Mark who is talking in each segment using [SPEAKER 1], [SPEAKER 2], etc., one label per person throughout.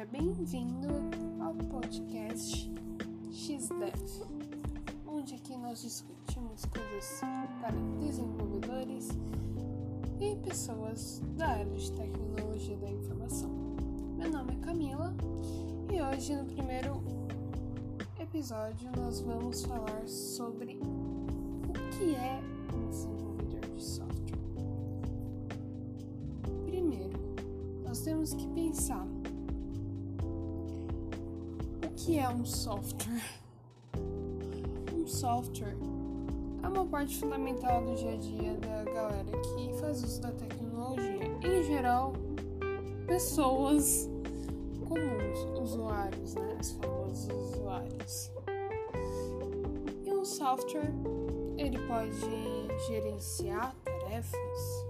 [SPEAKER 1] Seja bem-vindo ao podcast XDev, onde aqui nós discutimos coisas para desenvolvedores e pessoas da área de tecnologia da informação. Meu nome é Camila e hoje no primeiro episódio nós vamos falar sobre o que é um desenvolvedor de software. Primeiro, nós temos que pensar que é um software. Um software é uma parte fundamental do dia a dia da galera que faz uso da tecnologia. Em geral, pessoas comuns, usuários, né? Os famosos usuários. E um software, ele pode gerenciar tarefas,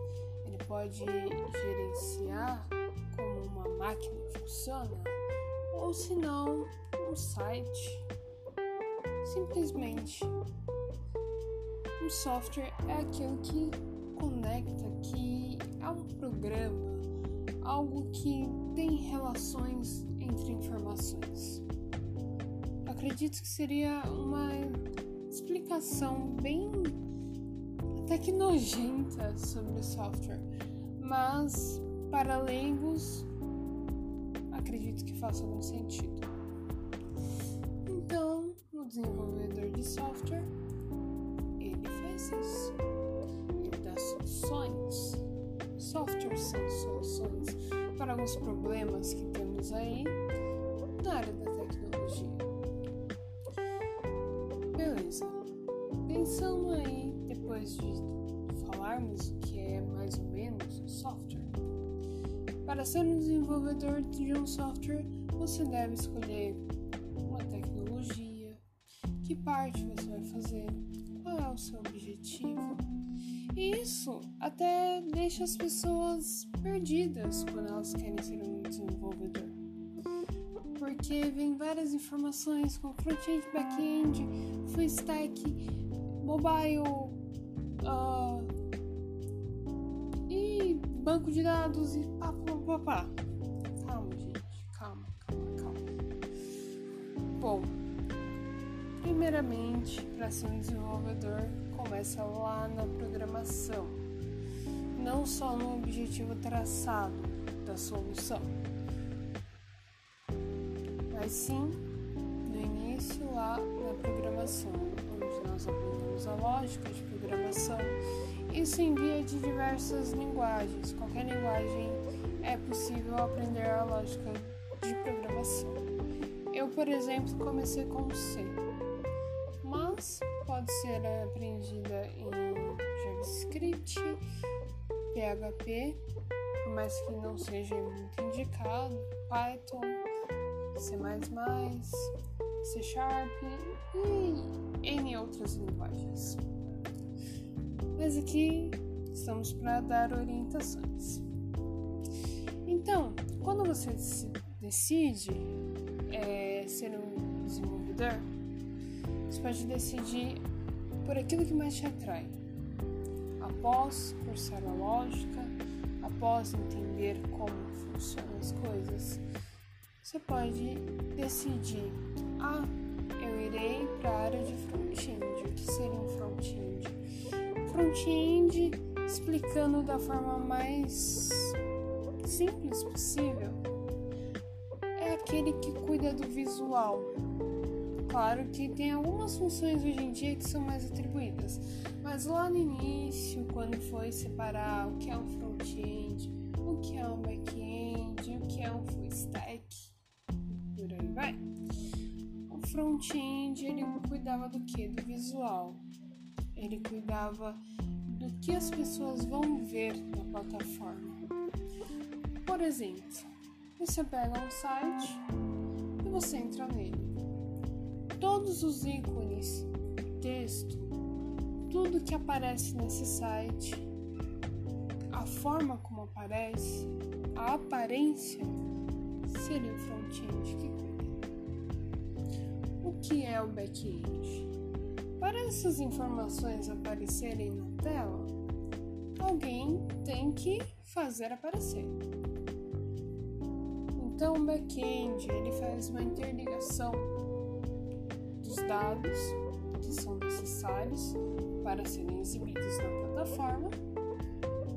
[SPEAKER 1] ele pode gerenciar como uma máquina funciona, ou se não, um site. Simplesmente, um software é aquilo que conecta, que é um programa, algo que tem relações entre informações. Acredito que seria uma explicação bem até que nojenta sobre o software, mas para leigos acredito que faça algum sentido. Então, o desenvolvedor de software ele faz isso. Ele dá soluções. Softwares são soluções para alguns problemas que temos aí na área da tecnologia. Beleza. Pensando aí, depois de falarmos o que é mais ou menos software, para ser um desenvolvedor de um software, você deve escolher uma tecnologia, que parte você vai fazer, qual é o seu objetivo. E isso até deixa as pessoas perdidas quando elas querem ser um desenvolvedor. Porque vem várias informações com front-end, back-end, full stack, mobile, uh, banco de dados e pá, pá, pá, pá. Calma, gente, calma, calma, calma. Bom, primeiramente, para ser um desenvolvedor, começa lá na programação, não só no objetivo traçado da solução, mas sim no início lá na programação, onde nós aprendemos a lógica de programação. Isso envia de diversas linguagens. Qualquer linguagem é possível aprender a lógica de programação. Eu, por exemplo, comecei com C, mas pode ser aprendida em JavaScript, PHP, por mais que não seja muito indicado, Python, C++, C Sharp e N outras linguagens. Mas aqui estamos para dar orientações. Então, quando você decide é, ser um desenvolvedor, você pode decidir por aquilo que mais te atrai. Após cursar a lógica, após entender como funcionam as coisas, você pode decidir: ah, eu irei para a área de front-end. Front-end, explicando da forma mais simples possível, é aquele que cuida do visual. Claro que tem algumas funções hoje em dia que são mais atribuídas, mas lá no início, quando foi separar o que é um front-end, o que é um back-end, o que é um full stack, por aí vai. O front-end ele cuidava do que? Do visual. Ele cuidava do que as pessoas vão ver na plataforma. Por exemplo, você pega um site e você entra nele. Todos os ícones, texto, tudo que aparece nesse site, a forma como aparece, a aparência, seria o front-end que cuida. O que é o back-end? Para essas informações aparecerem na tela, alguém tem que fazer aparecer. Então, o back-end ele faz uma interligação dos dados que são necessários para serem exibidos na plataforma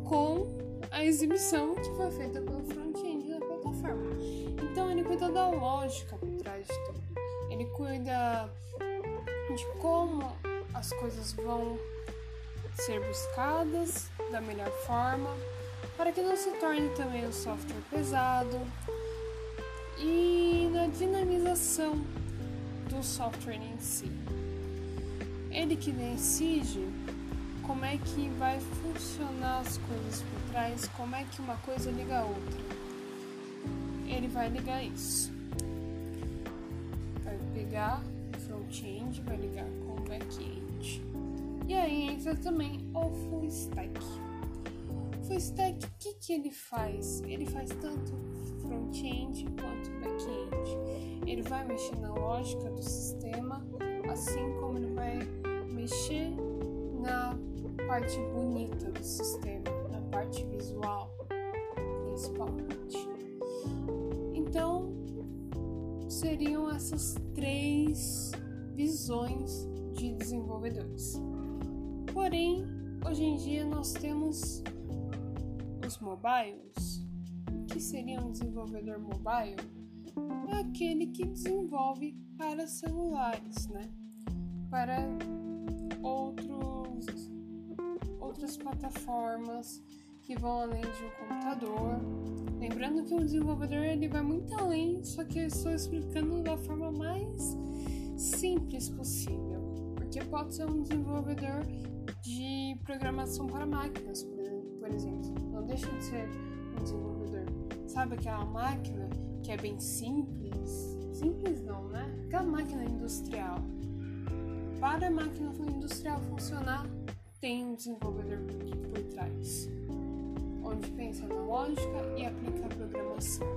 [SPEAKER 1] com a exibição que foi feita pelo front-end da plataforma. Então, ele cuida da lógica por trás de tudo. Ele cuida de como as coisas vão ser buscadas da melhor forma, para que não se torne também um software pesado e na dinamização do software em si. Ele que decide como é que vai funcionar as coisas por trás, como é que uma coisa liga a outra. Ele vai ligar isso. Vai pegar front-end, vai ligar com o back-end. E aí entra também o full stack. Full stack, o que, que ele faz? Ele faz tanto front-end quanto back-end. Ele vai mexer na lógica do sistema, assim como ele vai mexer na parte bonita do sistema, na parte visual, principalmente. Então, seriam essas três visões de desenvolvedores. Porém, hoje em dia nós temos os mobiles. O que seria um desenvolvedor mobile? É aquele que desenvolve para celulares, né? Para outros, outras plataformas que vão além de um computador. Lembrando que o desenvolvedor ele vai muito além, só que eu estou explicando da forma mais simples possível, porque pode ser um desenvolvedor de programação para máquinas, por exemplo. Não deixa de ser um desenvolvedor. Sabe aquela máquina que é bem simples? Simples não, né? Aquela máquina industrial. Para a máquina industrial funcionar, tem um desenvolvedor por trás, onde pensa na lógica e aplica a programação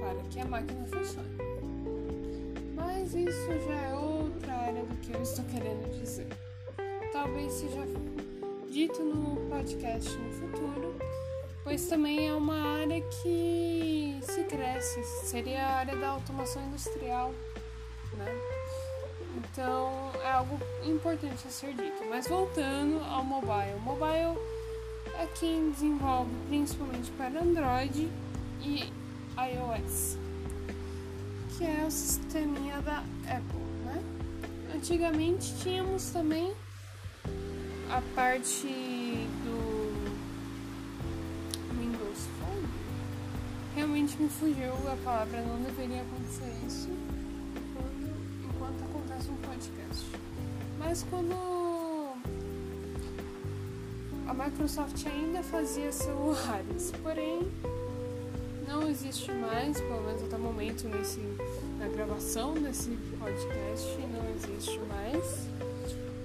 [SPEAKER 1] para que a máquina funcione. Mas isso já é outra área do que eu estou querendo dizer. Talvez seja dito no podcast no futuro, pois também é uma área que se cresce, seria a área da automação industrial, né? Então é algo importante a ser dito. Mas voltando ao mobile, mobile é quem desenvolve principalmente para Android e iOS que é o sisteminha da Apple, né? Antigamente tínhamos também a parte do Windows Phone. Realmente me fugiu a palavra, não deveria acontecer isso enquanto, enquanto acontece um podcast. Mas quando a Microsoft ainda fazia celulares, porém não existe mais, pelo menos até o momento nesse, na gravação desse podcast, não existe mais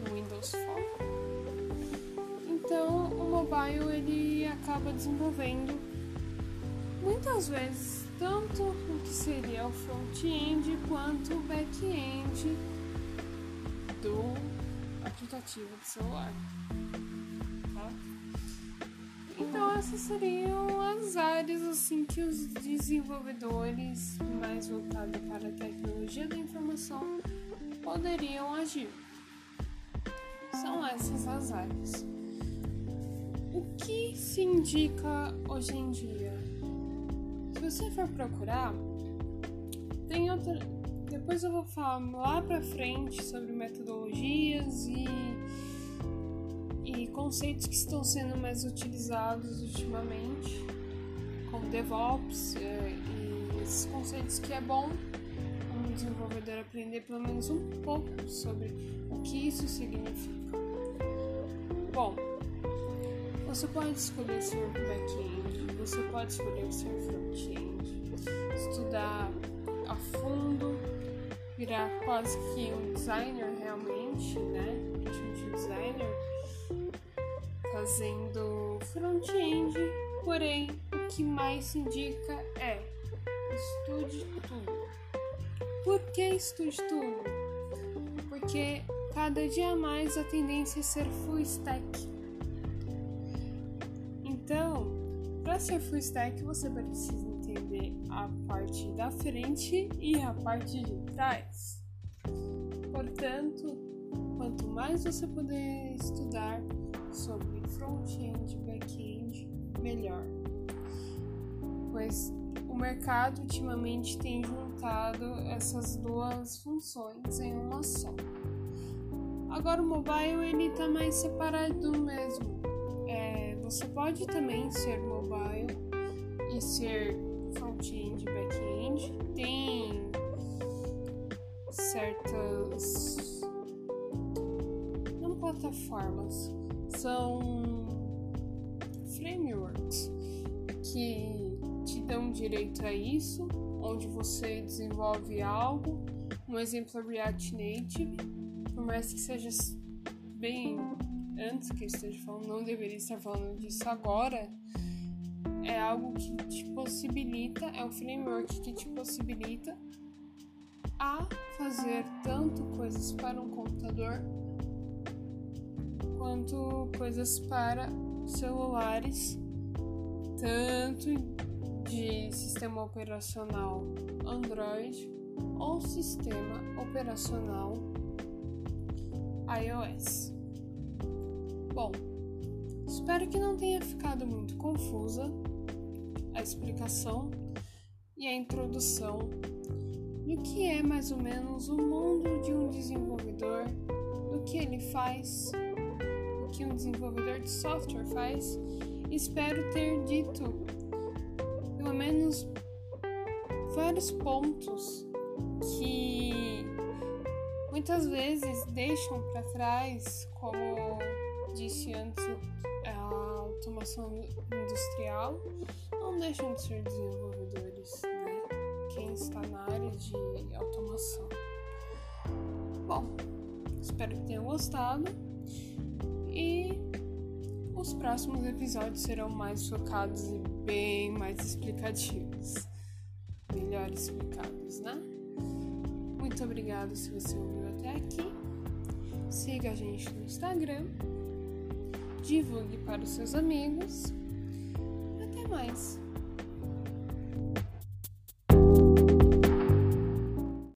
[SPEAKER 1] o Windows Phone. Então o mobile ele acaba desenvolvendo muitas vezes tanto o que seria o front-end quanto o back-end do aplicativo de celular. Então essas seriam as áreas assim que os desenvolvedores mais voltados para a tecnologia da informação poderiam agir. São essas as áreas. O que se indica hoje em dia? Se você for procurar, tem outra. Depois eu vou falar lá pra frente sobre metodologias e e conceitos que estão sendo mais utilizados ultimamente, como DevOps é, e esses conceitos que é bom um desenvolvedor aprender pelo menos um pouco sobre o que isso significa. Bom, você pode escolher ser back-end, você pode escolher ser front-end, estudar a fundo, virar quase que um designer realmente, fazendo front-end, porém o que mais se indica é estude tudo. Por que estude tudo? Porque cada dia mais a tendência é ser full stack. Então, para ser full stack você precisa entender a parte da frente e a parte de trás. Portanto, quanto mais você puder estudar sobre front-end e back-end, melhor. Pois o mercado ultimamente tem juntado essas duas funções em uma só. Agora o mobile ele tá mais separado mesmo. É, você pode também ser mobile e ser front-end e back-end. Tem certas plataformas, são frameworks que te dão direito a isso, onde você desenvolve algo. Um exemplo é React Native por mais que seja bem antes que eu esteja falando, não deveria estar falando disso agora, é algo que te possibilita, é um framework que te possibilita a fazer tanto coisas para um computador quanto coisas para celulares, tanto de sistema operacional Android ou sistema operacional iOS. Bom, espero que não tenha ficado muito confusa a explicação e a introdução do que é mais ou menos o mundo de um desenvolvedor, do que ele faz, que um desenvolvedor de software faz. Espero ter dito pelo menos vários pontos que muitas vezes deixam para trás, como disse antes, a automação industrial, não deixam de ser desenvolvedores, né? Quem está na área de automação. Bom, espero que tenham gostado os próximos episódios serão mais focados e bem mais explicativos. Melhor explicados, né? Muito obrigado se você ouviu até aqui. Siga a gente no Instagram. Divulgue para os seus amigos. Até mais!